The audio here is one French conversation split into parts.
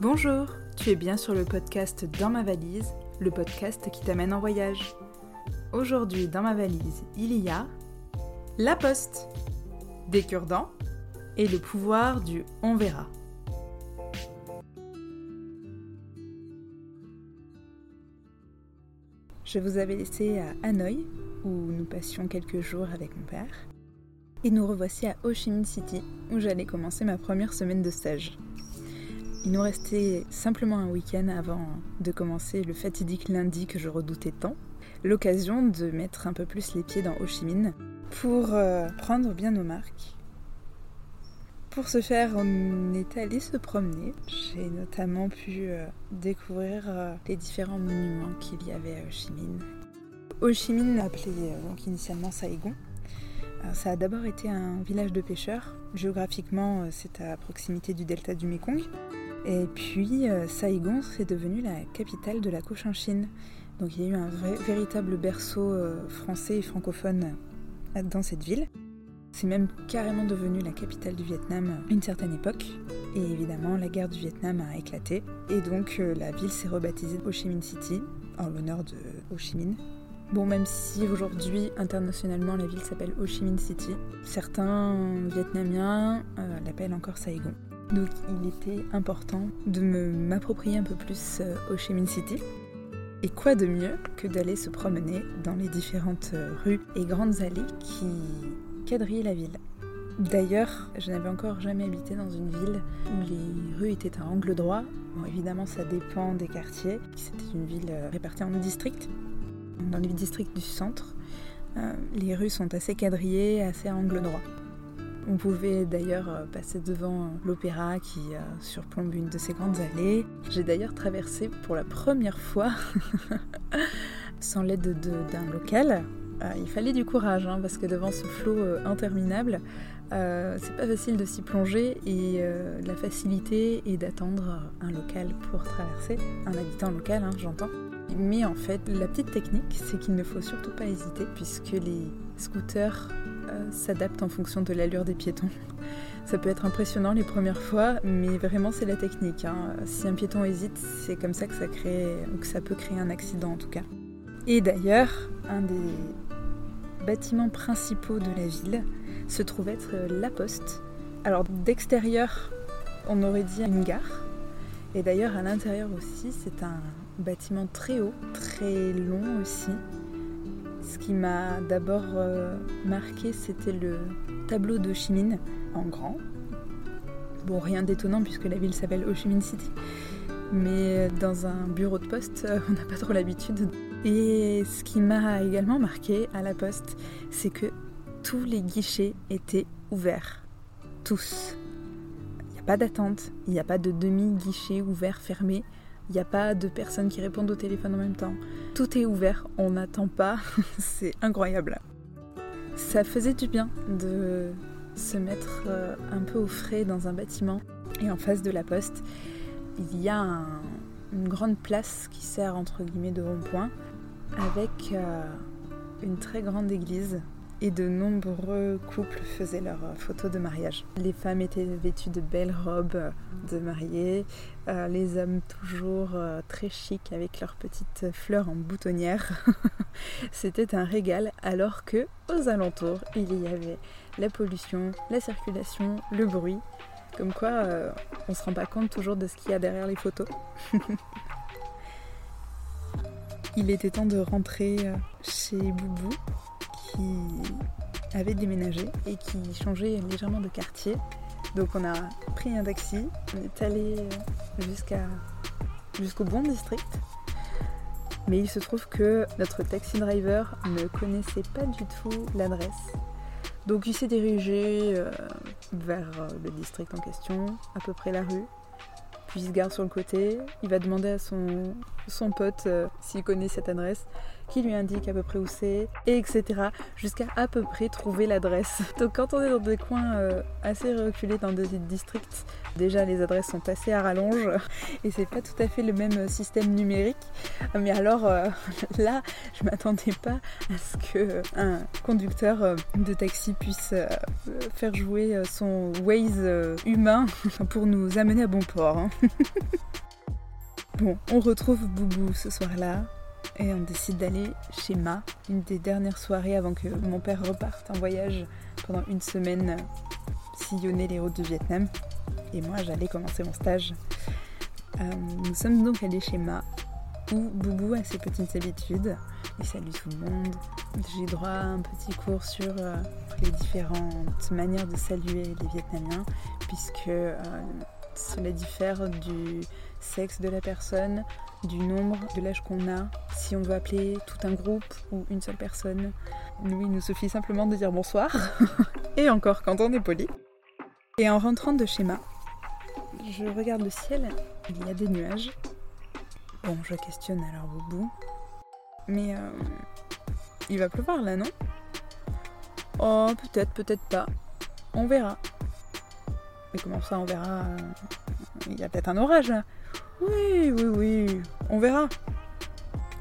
Bonjour, tu es bien sur le podcast Dans ma valise, le podcast qui t'amène en voyage. Aujourd'hui, dans ma valise, il y a la poste, des cure-dents et le pouvoir du on verra. Je vous avais laissé à Hanoï, où nous passions quelques jours avec mon père, et nous revoici à Ho Chi Minh City, où j'allais commencer ma première semaine de stage. Il nous restait simplement un week-end avant de commencer le fatidique lundi que je redoutais tant, l'occasion de mettre un peu plus les pieds dans Ho Chi Minh pour euh, prendre bien nos marques. Pour ce faire, on est allé se promener. J'ai notamment pu euh, découvrir euh, les différents monuments qu'il y avait à Ho Chi Minh. Ho Chi Minh, appelé initialement Saigon, ça a d'abord été un village de pêcheurs. Géographiquement, c'est à proximité du delta du Mekong. Et puis euh, Saigon, c'est devenu la capitale de la Cochinchine. Donc il y a eu un véritable berceau euh, français et francophone euh, dans cette ville. C'est même carrément devenu la capitale du Vietnam à une certaine époque. Et évidemment, la guerre du Vietnam a éclaté. Et donc la ville s'est rebaptisée Ho Chi Minh City, en l'honneur de Ho Chi Minh. Bon, même si aujourd'hui, internationalement, la ville s'appelle Ho Chi Minh City, certains Vietnamiens l'appellent encore Saigon. Donc il était important de m'approprier un peu plus euh, Ho Chi Minh City. Et quoi de mieux que d'aller se promener dans les différentes euh, rues et grandes allées qui quadrillaient la ville. D'ailleurs, je n'avais encore jamais habité dans une ville où les rues étaient à angle droit. Évidemment, ça dépend des quartiers. C'était une ville euh, répartie en districts. Dans les districts du centre, les rues sont assez quadrillées, assez à angle droit. On pouvait d'ailleurs euh, passer devant l'opéra qui euh, surplombe une de ces grandes allées. J'ai d'ailleurs traversé pour la première fois, sans l'aide d'un local, euh, il fallait du courage hein, parce que devant ce flot interminable, c'est pas facile de s'y plonger et la facilité est d'attendre un local pour traverser, un habitant local, hein, j'entends. Mais en fait, la petite technique, c'est qu'il ne faut surtout pas hésiter puisque les scooters euh, s'adaptent en fonction de l'allure des piétons. Ça peut être impressionnant les premières fois, mais vraiment c'est la technique. Hein. Si un piéton hésite, c'est comme ça que ça, crée, que ça peut créer un accident en tout cas. Et d'ailleurs, un des bâtiments principaux de la ville se trouve être la poste. Alors d'extérieur, on aurait dit une gare. Et d'ailleurs à l'intérieur aussi, c'est un bâtiment très haut, très long aussi, ce qui m'a d'abord euh, marqué, c'était le tableau de Chi Minh en grand. Bon, rien d'étonnant puisque la ville s'appelle Ho City. Mais dans un bureau de poste, on n'a pas trop l'habitude. Et ce qui m'a également marqué à la poste, c'est que tous les guichets étaient ouverts. Tous. Il n'y a pas d'attente, il n'y a pas de demi-guichet ouvert, fermé. Il n'y a pas de personnes qui répondent au téléphone en même temps. Tout est ouvert, on n'attend pas. c'est incroyable. Ça faisait du bien de se mettre euh, un peu au frais dans un bâtiment. Et en face de la poste, il y a une grande place qui sert entre guillemets de rond-point avec euh, une très grande église et de nombreux couples faisaient leurs photos de mariage. Les femmes étaient vêtues de belles robes de mariée, euh, les hommes toujours euh, très chics avec leurs petites fleurs en boutonnière. C'était un régal alors que aux alentours il y avait la pollution, la circulation, le bruit. Comme quoi euh, on se rend pas compte toujours de ce qu'il y a derrière les photos. il était temps de rentrer chez Boubou qui avait déménagé et qui changeait légèrement de quartier. Donc on a pris un taxi, on est allé jusqu'à jusqu'au bon district. Mais il se trouve que notre taxi driver ne connaissait pas du tout l'adresse. Donc il s'est dirigé euh, vers le district en question, à peu près la rue. Puis il se garde sur le côté, il va demander à son, son pote euh, s'il connaît cette adresse qui lui indique à peu près où c'est, et etc. Jusqu'à à peu près trouver l'adresse. Donc quand on est dans des coins euh, assez reculés dans des districts, déjà les adresses sont assez à rallonge et c'est pas tout à fait le même système numérique. Mais alors euh, là, je m'attendais pas à ce que un conducteur euh, de taxi puisse faire jouer son Waze humain pour nous amener à bon port. Hein. bon, on retrouve Boubou ce soir-là et on décide d'aller chez Ma, une des dernières soirées avant que mon père reparte en voyage pendant une semaine sillonner les routes du Vietnam. Et moi, j'allais commencer mon stage. Euh, nous sommes donc allés chez Ma, où Boubou a ses petites habitudes. Il salue tout le monde. J'ai droit à un petit cours sur euh, les différentes manières de saluer les Vietnamiens, puisque euh, cela diffère du sexe de la personne, du nombre, de l'âge qu'on a, si on veut appeler tout un groupe ou une seule personne. Nous, il nous suffit simplement de dire bonsoir, et encore quand on est poli. Et en rentrant de schéma, je regarde le ciel, il y a des nuages. Bon, je questionne alors Boubou. Mais euh, il va pleuvoir là, non? Oh, peut-être, peut-être pas. On verra. Mais comment ça, on verra Il y a peut-être un orage là. Oui, oui, oui, on verra.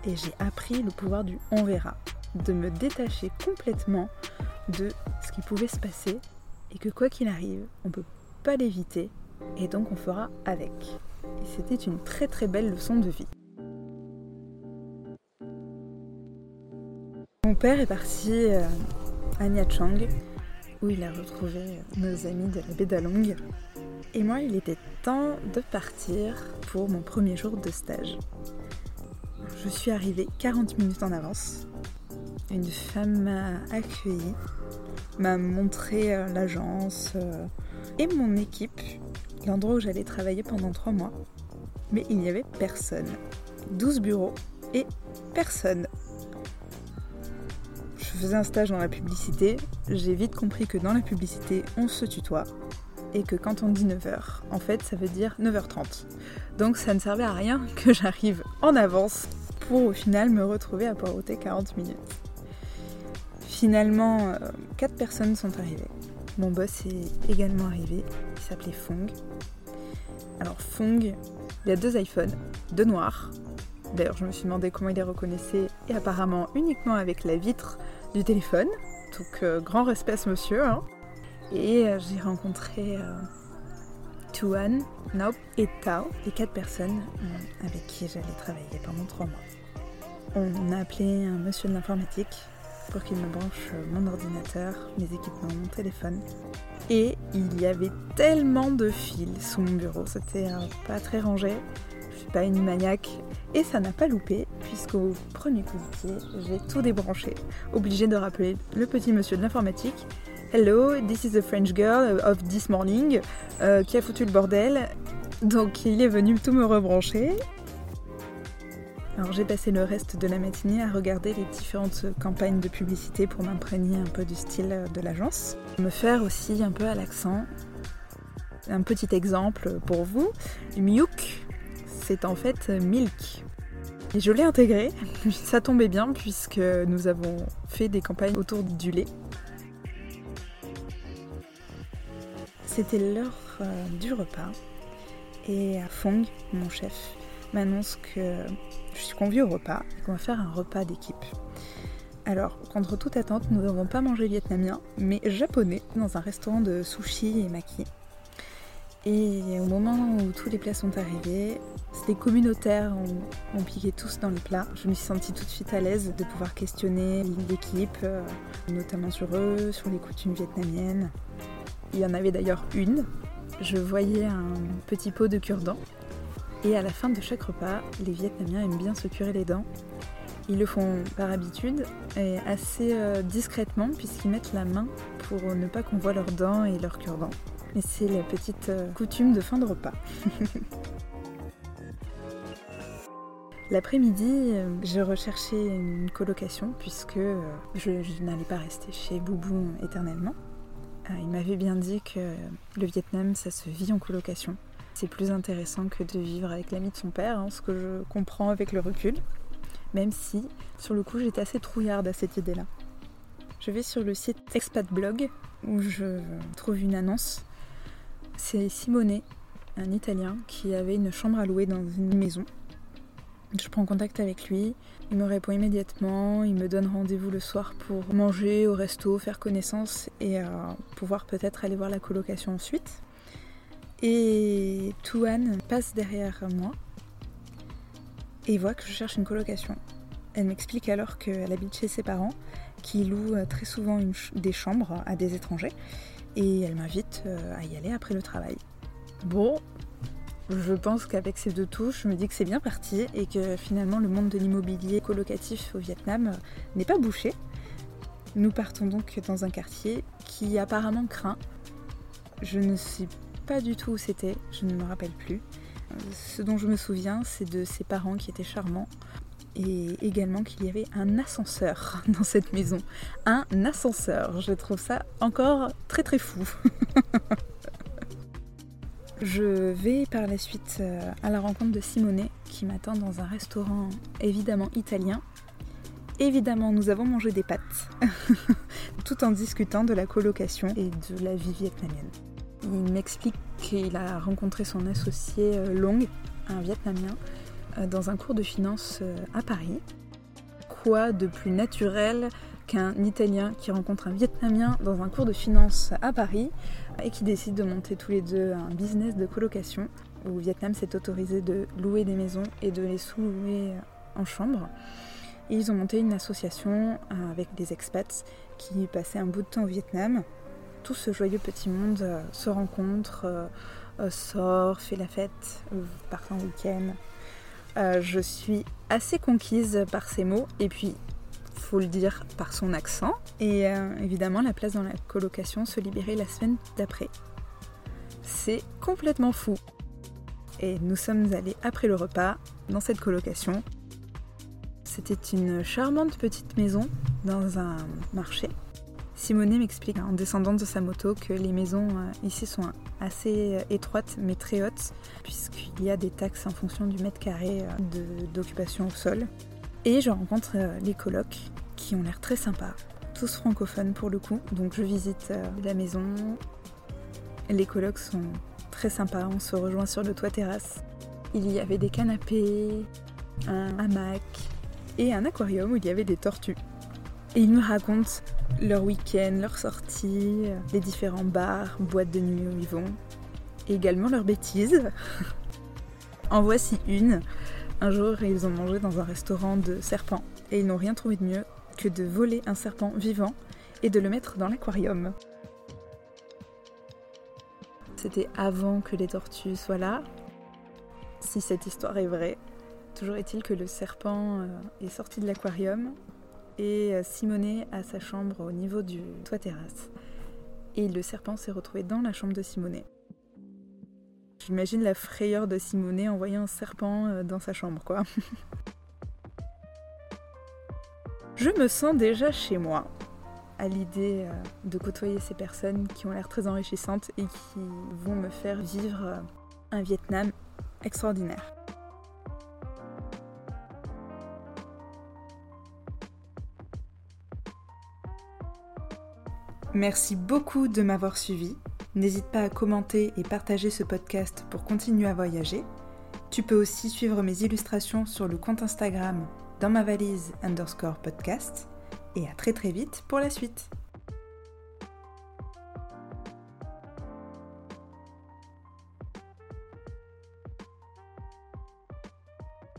Et j'ai appris le pouvoir du on verra, de me détacher complètement de ce qui pouvait se passer et que quoi qu'il arrive, on peut pas l'éviter et donc on fera avec. Et c'était une très très belle leçon de vie. Mon père est parti euh, à Nha Trang où il a retrouvé nos amis de la baie d'Along et moi, il était temps de partir pour mon premier jour de stage. Je suis arrivée 40 minutes en avance. Une femme m'a accueillie, m'a montré euh, l'agence euh, et mon équipe, l'endroit où j'allais travailler pendant trois mois. Mais il n'y avait personne. 12 bureaux et personne. Faisais un stage dans la publicité. J'ai vite compris que dans la publicité, on se tutoie et que quand on dit 9h, en fait ça veut dire 9h30. Donc ça ne servait à rien que j'arrive en avance pour au final me retrouver à poireauter 40 minutes. Finalement, 4 euh, personnes sont arrivées. Mon boss est également arrivé, il s'appelait Fong. Alors Fong, il a deux iPhones, deux noirs. D'ailleurs, je me suis demandé comment il les reconnaissait, et apparemment uniquement avec la vitre du téléphone. Donc, euh, grand respect à ce monsieur. Hein. Et euh, j'ai rencontré euh, Tuan, Naup et Tao, les quatre personnes avec qui j'allais travailler pendant trois mois. On a appelé un monsieur de l'informatique pour qu'il me branche mon ordinateur, mes équipements, mon téléphone. Et il y avait tellement de fils sous mon bureau, c'était pas très rangé. Je suis pas une maniaque et ça n'a pas loupé puisqu'au premier coup de pied, j'ai tout débranché, obligé de rappeler le petit monsieur de l'informatique Hello, this is the French girl of this morning, euh, qui a foutu le bordel. Donc il est venu tout me rebrancher. Alors j'ai passé le reste de la matinée à regarder les différentes campagnes de publicité pour m'imprégner un peu du style de l'agence. Me faire aussi un peu à l'accent. Un petit exemple pour vous. Miuk, c'est en fait milk. Et je l'ai intégré, ça tombait bien puisque nous avons fait des campagnes autour du lait. C'était l'heure euh, du repas et Fong, mon chef, m'annonce que je suis conviée au repas et qu'on va faire un repas d'équipe. Alors, contre toute attente, nous n'avons pas mangé vietnamien, mais japonais, dans un restaurant de sushi et maki. Et au moment où tous les plats sont arrivés, c'était communautaire, on, on, piquait tous dans les plats. Je me suis sentie tout de suite à l'aise de pouvoir questionner l'équipe, euh, notamment sur eux, sur les coutumes vietnamiennes. Il y en avait d'ailleurs une. Je voyais un petit pot de cure-dent. Et à la fin de chaque repas, les Vietnamiens aiment bien se curer les dents. Ils le font par habitude et assez euh, discrètement puisqu'ils mettent la main pour ne pas qu'on voit leurs dents et leurs cure-dents. Et c'est la petite euh, coutume de fin de repas. L'après-midi, euh, j'ai recherché une colocation puisque je, je n'allais pas rester chez Boubou éternellement. Euh, il m'avait bien dit que le Vietnam, ça se vit en colocation. C'est plus intéressant que de vivre avec l'ami de son père, hein, ce que je comprends avec le recul. Même si, sur le coup, j'étais assez trouillarde à cette idée-là. Je vais sur le site Expat Blog où je trouve une annonce. C'est Simone, un Italien, qui avait une chambre à louer dans une maison je prends contact avec lui, il me répond immédiatement, il me donne rendez-vous le soir pour manger au resto, faire connaissance et euh, pouvoir peut-être aller voir la colocation ensuite. Et Touane passe derrière moi et voit que je cherche une colocation. Elle m'explique alors qu'elle habite chez ses parents, qui louent euh, très souvent des chambres à des étrangers, et elle m'invite euh, à y aller après le travail. Bon, je pense qu'avec ces deux touches, je me dis que c'est bien parti et que finalement le monde de l'immobilier colocatif au Vietnam n'est pas bouché. Nous partons donc dans un quartier qui apparemment craint. Je ne sais pas du tout où c'était, je ne me rappelle plus. Ce dont je me souviens, c'est de ses parents qui étaient charmants et également qu'il y avait un ascenseur dans cette maison. Un ascenseur, je trouve ça encore très très fou. je vais par la suite euh, à la rencontre de Simone qui m'attend dans un restaurant évidemment italien. Évidemment, nous avons mangé des pâtes, tout en discutant de la colocation et de la vie vietnamienne. Il m'explique qu'il a rencontré son associé euh, Long, un Vietnamien, euh, dans un cours de finance à Paris. Quoi de plus naturel qu'un Italien qui rencontre un Vietnamien dans un cours de finance à Paris et qui décide de monter tous les deux un business de colocation où Vietnam s'est autorisé de louer des maisons et de les sous-louer en chambre. Et ils ont monté une association avec des expats qui passaient un bout de temps au Vietnam tout ce joyeux petit monde euh, se rencontre, euh, euh, sort, fait la fête, part en week-end. je suis assez conquise par ces mots et puis, faut le dire, par son accent. Et évidemment, la place dans la colocation se libérait la semaine d'après. C'est complètement fou. Et nous sommes allés après le repas dans cette colocation. C'était une charmante petite maison dans un marché Simone m'explique en descendant de sa moto que les maisons euh, ici sont assez euh, étroites mais très hautes puisqu'il y a des taxes en fonction du mètre carré euh, d'occupation au sol. Et je rencontre les colocs qui ont l'air très sympas, tous francophones pour le coup. Donc je visite la maison. Les colocs sont très sympas, on se rejoint sur le toit terrasse. Il y avait des canapés, un hamac et un aquarium où il y avait des tortues. Et ils me racontent leur week-end, leurs sorties, les différents bars, boîtes de nuit où ils vont, et également leurs bêtises. en voici une. Un jour, ils ont mangé dans un restaurant de serpents et ils n'ont rien trouvé de mieux que de voler un serpent vivant et de le mettre dans l'aquarium. C'était avant que les tortues soient là. Si cette histoire est vraie, toujours est-il que le serpent euh, est sorti de l'aquarium et euh, Simonet a sa chambre au niveau du toit terrasse. Et le serpent s'est retrouvé dans la chambre de Simonet. J'imagine la frayeur de Simonet en voyant un serpent euh, dans sa chambre, quoi. Je me sens déjà chez moi à l'idée euh, de côtoyer ces personnes qui ont l'air très enrichissantes et qui vont me faire vivre un Vietnam extraordinaire. Merci beaucoup de m'avoir suivi. N'hésite pas à commenter et partager ce podcast pour continuer à voyager. Tu peux aussi suivre mes illustrations sur le compte Instagram dans ma valise underscore podcast. Et à très très vite pour la suite.